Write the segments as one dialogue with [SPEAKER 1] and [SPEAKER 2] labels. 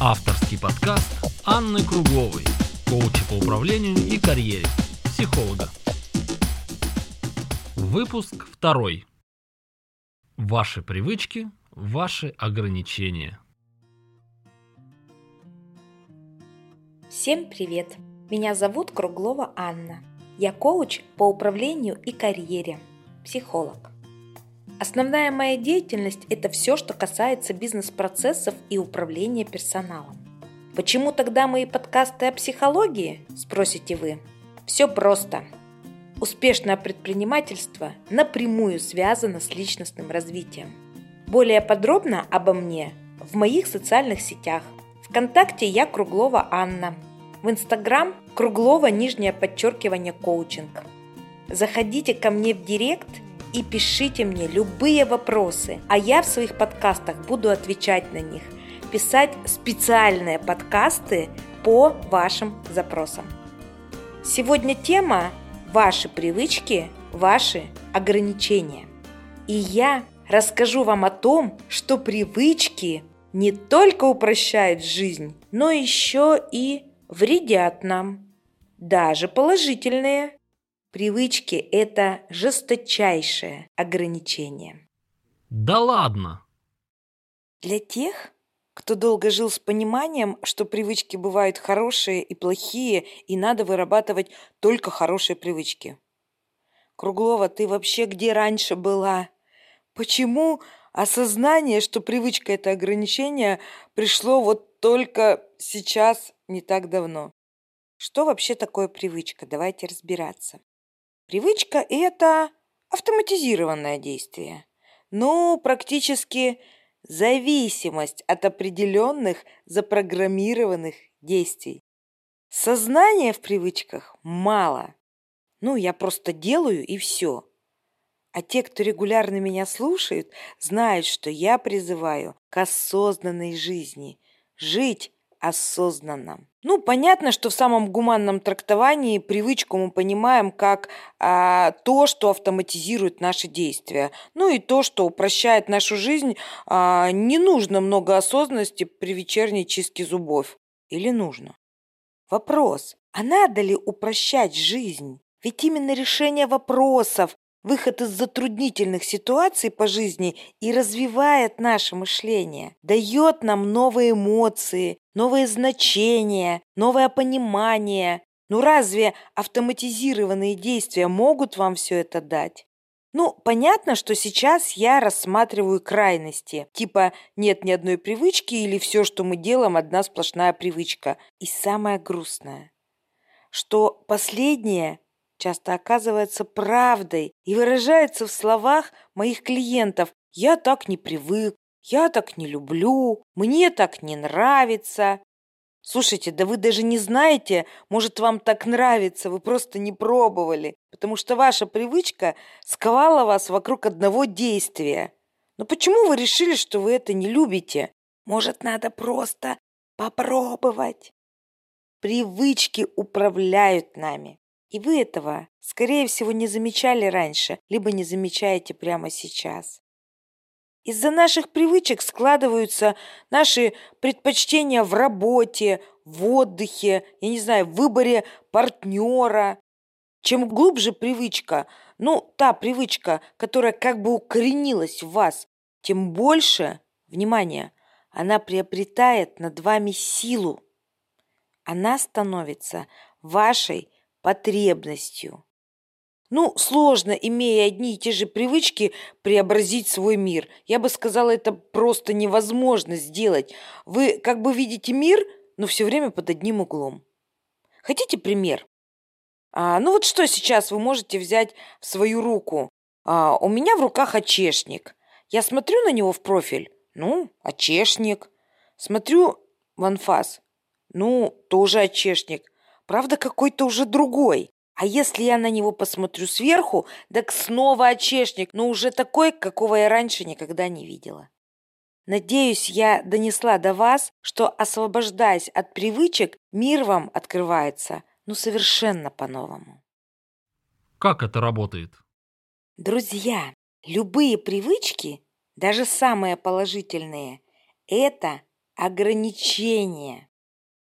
[SPEAKER 1] Авторский подкаст Анны Кругловой, коуча по управлению и карьере, психолога. Выпуск второй. Ваши привычки, ваши ограничения.
[SPEAKER 2] Всем привет! Меня зовут Круглова Анна. Я коуч по управлению и карьере, психолог. Основная моя деятельность – это все, что касается бизнес-процессов и управления персоналом. Почему тогда мои подкасты о психологии, спросите вы? Все просто. Успешное предпринимательство напрямую связано с личностным развитием. Более подробно обо мне в моих социальных сетях. Вконтакте я Круглова Анна. В Инстаграм Круглова нижнее подчеркивание коучинг. Заходите ко мне в Директ – и пишите мне любые вопросы, а я в своих подкастах буду отвечать на них, писать специальные подкасты по вашим запросам. Сегодня тема «Ваши привычки, ваши ограничения». И я расскажу вам о том, что привычки не только упрощают жизнь, но еще и вредят нам, даже положительные. Привычки – это жесточайшее ограничение.
[SPEAKER 1] Да ладно!
[SPEAKER 2] Для тех, кто долго жил с пониманием, что привычки бывают хорошие и плохие, и надо вырабатывать только хорошие привычки. Круглова, ты вообще где раньше была? Почему осознание, что привычка – это ограничение, пришло вот только сейчас, не так давно? Что вообще такое привычка? Давайте разбираться. Привычка – это автоматизированное действие. Ну, практически зависимость от определенных запрограммированных действий. Сознания в привычках мало. Ну, я просто делаю и все. А те, кто регулярно меня слушают, знают, что я призываю к осознанной жизни. Жить осознанно. Ну, понятно, что в самом гуманном трактовании привычку мы понимаем как а, то, что автоматизирует наши действия. Ну и то, что упрощает нашу жизнь. А, не нужно много осознанности при вечерней чистке зубов. Или нужно? Вопрос, а надо ли упрощать жизнь? Ведь именно решение вопросов выход из затруднительных ситуаций по жизни и развивает наше мышление, дает нам новые эмоции, новые значения, новое понимание. Ну разве автоматизированные действия могут вам все это дать? Ну, понятно, что сейчас я рассматриваю крайности, типа нет ни одной привычки или все, что мы делаем, одна сплошная привычка. И самое грустное, что последнее часто оказывается правдой и выражается в словах моих клиентов «я так не привык», «я так не люблю», «мне так не нравится». Слушайте, да вы даже не знаете, может, вам так нравится, вы просто не пробовали, потому что ваша привычка сковала вас вокруг одного действия. Но почему вы решили, что вы это не любите? Может, надо просто попробовать? Привычки управляют нами. И вы этого, скорее всего, не замечали раньше, либо не замечаете прямо сейчас. Из-за наших привычек складываются наши предпочтения в работе, в отдыхе, я не знаю, в выборе партнера. Чем глубже привычка, ну, та привычка, которая как бы укоренилась в вас, тем больше, внимание, она приобретает над вами силу. Она становится вашей потребностью. Ну, сложно, имея одни и те же привычки, преобразить свой мир. Я бы сказала, это просто невозможно сделать. Вы как бы видите мир, но все время под одним углом. Хотите пример? А, ну вот что сейчас вы можете взять в свою руку? А, у меня в руках очешник. Я смотрю на него в профиль. Ну, очешник. Смотрю в анфас. Ну, тоже очешник правда какой-то уже другой. А если я на него посмотрю сверху, так снова очешник, но уже такой, какого я раньше никогда не видела. Надеюсь, я донесла до вас, что, освобождаясь от привычек, мир вам открывается, ну, совершенно по-новому.
[SPEAKER 1] Как это работает?
[SPEAKER 2] Друзья, любые привычки, даже самые положительные, это ограничения.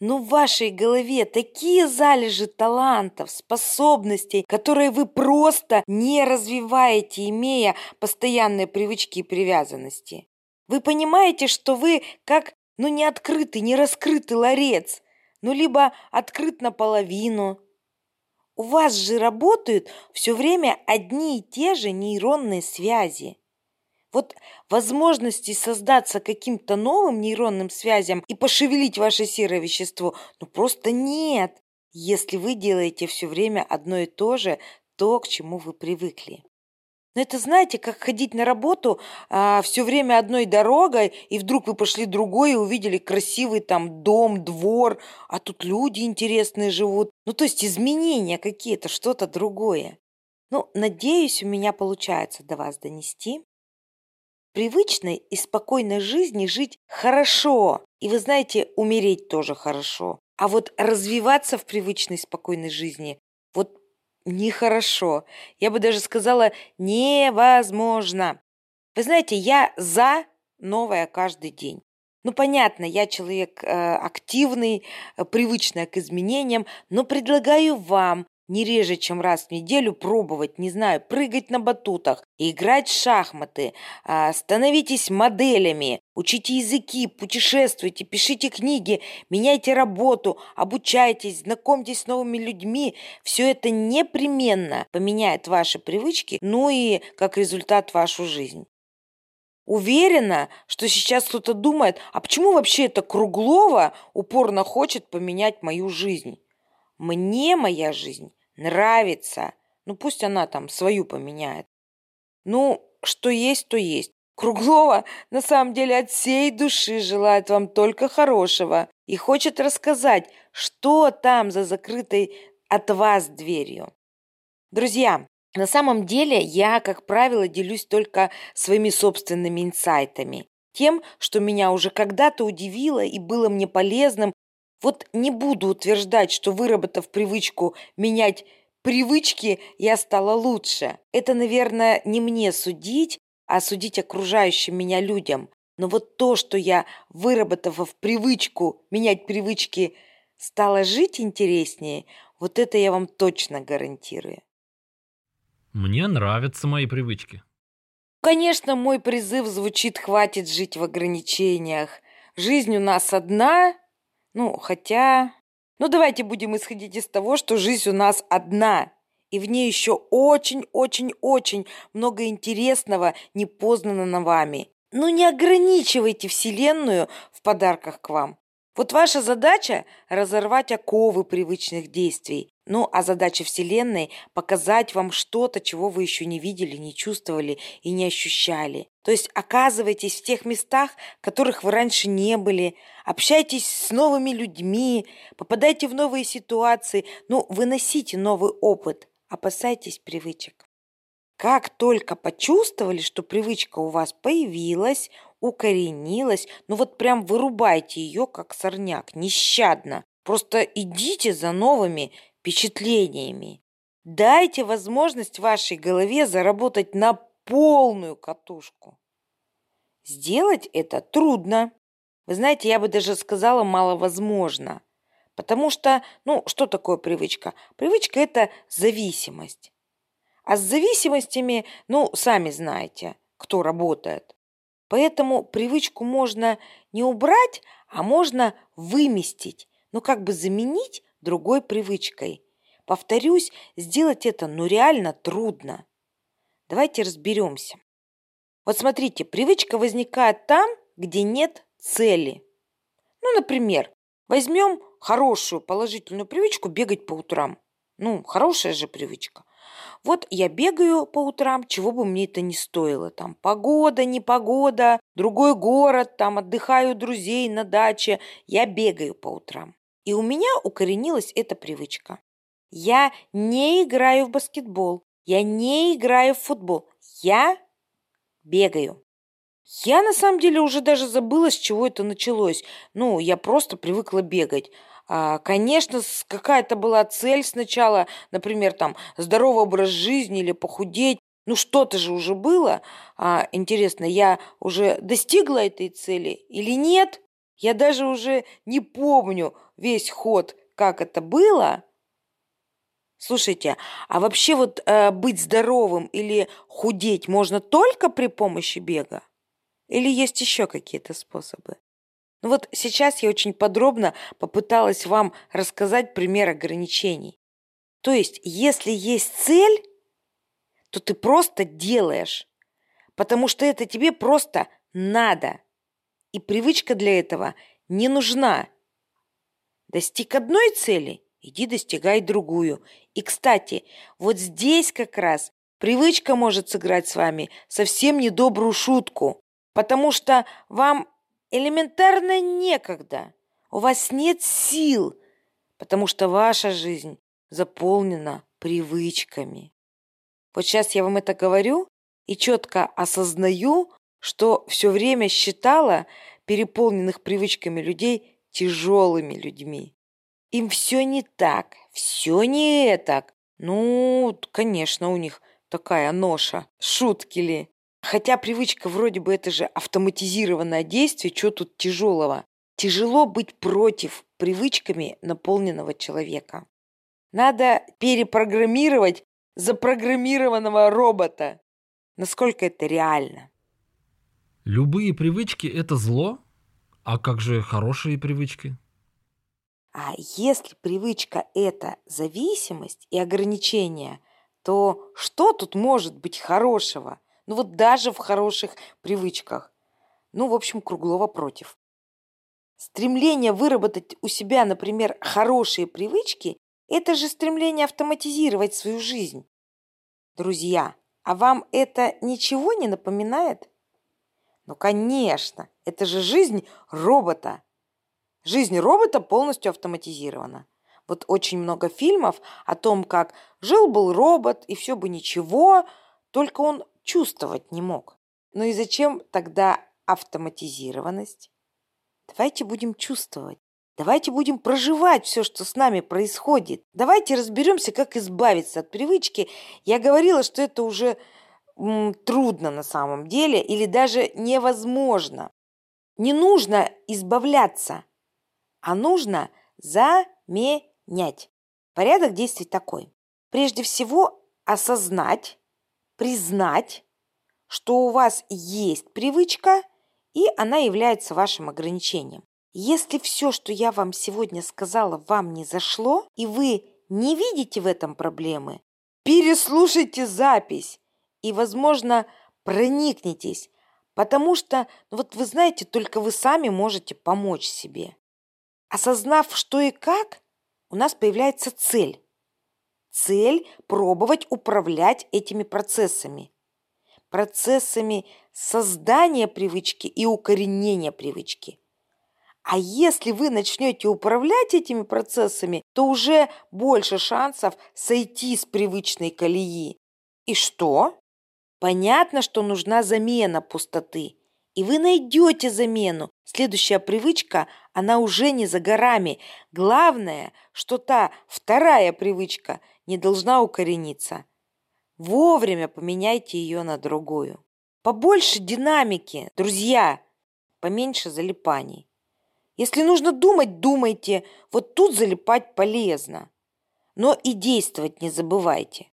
[SPEAKER 2] Но в вашей голове такие залежи талантов, способностей, которые вы просто не развиваете, имея постоянные привычки и привязанности. Вы понимаете, что вы как, ну, не открытый, не раскрытый ларец, ну, либо открыт наполовину. У вас же работают все время одни и те же нейронные связи. Вот возможности создаться каким-то новым нейронным связям и пошевелить ваше серое вещество, ну просто нет, если вы делаете все время одно и то же, то, к чему вы привыкли. Но это знаете, как ходить на работу а, все время одной дорогой, и вдруг вы пошли другой и увидели красивый там дом, двор, а тут люди интересные живут. Ну, то есть изменения какие-то, что-то другое. Ну, надеюсь, у меня получается до вас донести привычной и спокойной жизни жить хорошо. И вы знаете, умереть тоже хорошо. А вот развиваться в привычной спокойной жизни вот нехорошо. Я бы даже сказала, невозможно. Вы знаете, я за новое каждый день. Ну, понятно, я человек э, активный, э, привычный к изменениям, но предлагаю вам не реже, чем раз в неделю пробовать, не знаю, прыгать на батутах, играть в шахматы, а, становитесь моделями, учите языки, путешествуйте, пишите книги, меняйте работу, обучайтесь, знакомьтесь с новыми людьми. Все это непременно поменяет ваши привычки, ну и как результат вашу жизнь. Уверена, что сейчас кто-то думает, а почему вообще это Круглова упорно хочет поменять мою жизнь? Мне моя жизнь нравится. Ну, пусть она там свою поменяет. Ну, что есть, то есть. Круглова на самом деле от всей души желает вам только хорошего и хочет рассказать, что там за закрытой от вас дверью. Друзья, на самом деле я, как правило, делюсь только своими собственными инсайтами. Тем, что меня уже когда-то удивило и было мне полезным вот не буду утверждать, что выработав привычку менять привычки, я стала лучше. Это, наверное, не мне судить, а судить окружающим меня людям. Но вот то, что я, выработав привычку менять привычки, стала жить интереснее, вот это я вам точно гарантирую.
[SPEAKER 1] Мне нравятся мои привычки.
[SPEAKER 2] Конечно, мой призыв звучит «хватит жить в ограничениях». Жизнь у нас одна, ну, хотя... Ну, давайте будем исходить из того, что жизнь у нас одна, и в ней еще очень-очень-очень много интересного, непознанного вами. Ну, не ограничивайте Вселенную в подарках к вам. Вот ваша задача – разорвать оковы привычных действий. Ну, а задача Вселенной – показать вам что-то, чего вы еще не видели, не чувствовали и не ощущали. То есть оказывайтесь в тех местах, которых вы раньше не были, общайтесь с новыми людьми, попадайте в новые ситуации, ну, выносите новый опыт, опасайтесь привычек. Как только почувствовали, что привычка у вас появилась, укоренилась, ну вот прям вырубайте ее, как сорняк, нещадно. Просто идите за новыми впечатлениями. Дайте возможность вашей голове заработать на полную катушку. Сделать это трудно. Вы знаете, я бы даже сказала маловозможно. Потому что, ну, что такое привычка? Привычка – это зависимость. А с зависимостями, ну, сами знаете, кто работает. Поэтому привычку можно не убрать, а можно выместить, ну, как бы заменить другой привычкой. Повторюсь, сделать это ну реально трудно. Давайте разберемся. Вот смотрите, привычка возникает там, где нет цели. Ну, например, возьмем хорошую положительную привычку бегать по утрам. Ну, хорошая же привычка. Вот я бегаю по утрам, чего бы мне это ни стоило. Там погода, не погода, другой город, там отдыхаю друзей на даче. Я бегаю по утрам. И у меня укоренилась эта привычка. Я не играю в баскетбол, я не играю в футбол, я бегаю. Я на самом деле уже даже забыла, с чего это началось. Ну, я просто привыкла бегать. А, конечно, какая-то была цель сначала, например, там здоровый образ жизни или похудеть. Ну, что-то же уже было. А, интересно, я уже достигла этой цели или нет? Я даже уже не помню весь ход, как это было. Слушайте, а вообще вот э, быть здоровым или худеть можно только при помощи бега? Или есть еще какие-то способы? Ну вот сейчас я очень подробно попыталась вам рассказать пример ограничений. То есть, если есть цель, то ты просто делаешь, потому что это тебе просто надо. И привычка для этого не нужна. Достиг одной цели, иди достигай другую. И, кстати, вот здесь как раз привычка может сыграть с вами совсем недобрую шутку, потому что вам элементарно некогда, у вас нет сил, потому что ваша жизнь заполнена привычками. Вот сейчас я вам это говорю и четко осознаю, что все время считала переполненных привычками людей тяжелыми людьми. Им все не так, все не так. Ну, конечно, у них такая ноша. Шутки ли? Хотя привычка вроде бы это же автоматизированное действие, что тут тяжелого? Тяжело быть против привычками наполненного человека. Надо перепрограммировать запрограммированного робота. Насколько это реально?
[SPEAKER 1] Любые привычки – это зло? А как же хорошие привычки?
[SPEAKER 2] А если привычка – это зависимость и ограничение, то что тут может быть хорошего? Ну вот даже в хороших привычках. Ну, в общем, Круглова против. Стремление выработать у себя, например, хорошие привычки – это же стремление автоматизировать свою жизнь. Друзья, а вам это ничего не напоминает? Ну, конечно, это же жизнь робота. Жизнь робота полностью автоматизирована. Вот очень много фильмов о том, как жил-был робот, и все бы ничего, только он чувствовать не мог. Ну и зачем тогда автоматизированность? Давайте будем чувствовать. Давайте будем проживать все, что с нами происходит. Давайте разберемся, как избавиться от привычки. Я говорила, что это уже трудно на самом деле или даже невозможно. Не нужно избавляться, а нужно заменять. Порядок действий такой. Прежде всего осознать, признать, что у вас есть привычка, и она является вашим ограничением. Если все, что я вам сегодня сказала, вам не зашло, и вы не видите в этом проблемы, переслушайте запись и, возможно, проникнитесь, потому что, ну вот вы знаете, только вы сами можете помочь себе. Осознав, что и как, у нас появляется цель. Цель – пробовать управлять этими процессами. Процессами создания привычки и укоренения привычки. А если вы начнете управлять этими процессами, то уже больше шансов сойти с привычной колеи. И что? Понятно, что нужна замена пустоты. И вы найдете замену. Следующая привычка, она уже не за горами. Главное, что та вторая привычка не должна укорениться. Вовремя поменяйте ее на другую. Побольше динамики, друзья, поменьше залипаний. Если нужно думать, думайте. Вот тут залипать полезно. Но и действовать не забывайте.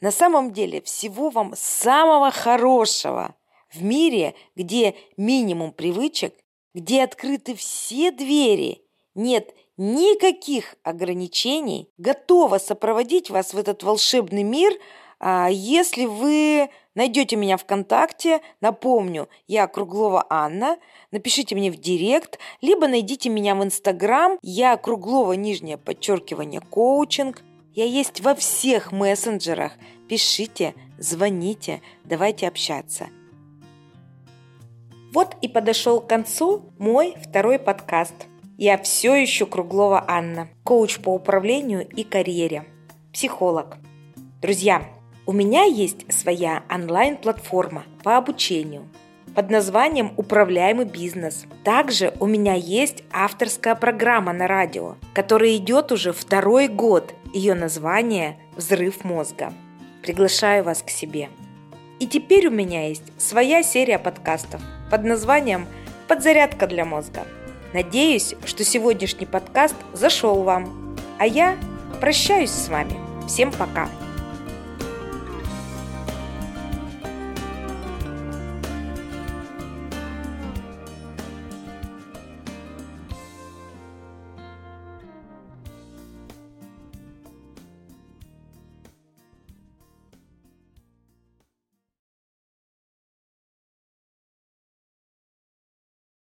[SPEAKER 2] На самом деле всего вам самого хорошего в мире, где минимум привычек, где открыты все двери, нет никаких ограничений, готова сопроводить вас в этот волшебный мир, а если вы найдете меня ВКонтакте, напомню, я Круглова Анна, напишите мне в директ, либо найдите меня в Инстаграм, я Круглова, нижнее подчеркивание, коучинг, я есть во всех мессенджерах. Пишите, звоните, давайте общаться. Вот и подошел к концу мой второй подкаст. Я все еще Круглова Анна, коуч по управлению и карьере, психолог. Друзья, у меня есть своя онлайн-платформа по обучению – под названием «Управляемый бизнес». Также у меня есть авторская программа на радио, которая идет уже второй год. Ее название «Взрыв мозга». Приглашаю вас к себе. И теперь у меня есть своя серия подкастов под названием «Подзарядка для мозга». Надеюсь, что сегодняшний подкаст зашел вам. А я прощаюсь с вами. Всем пока!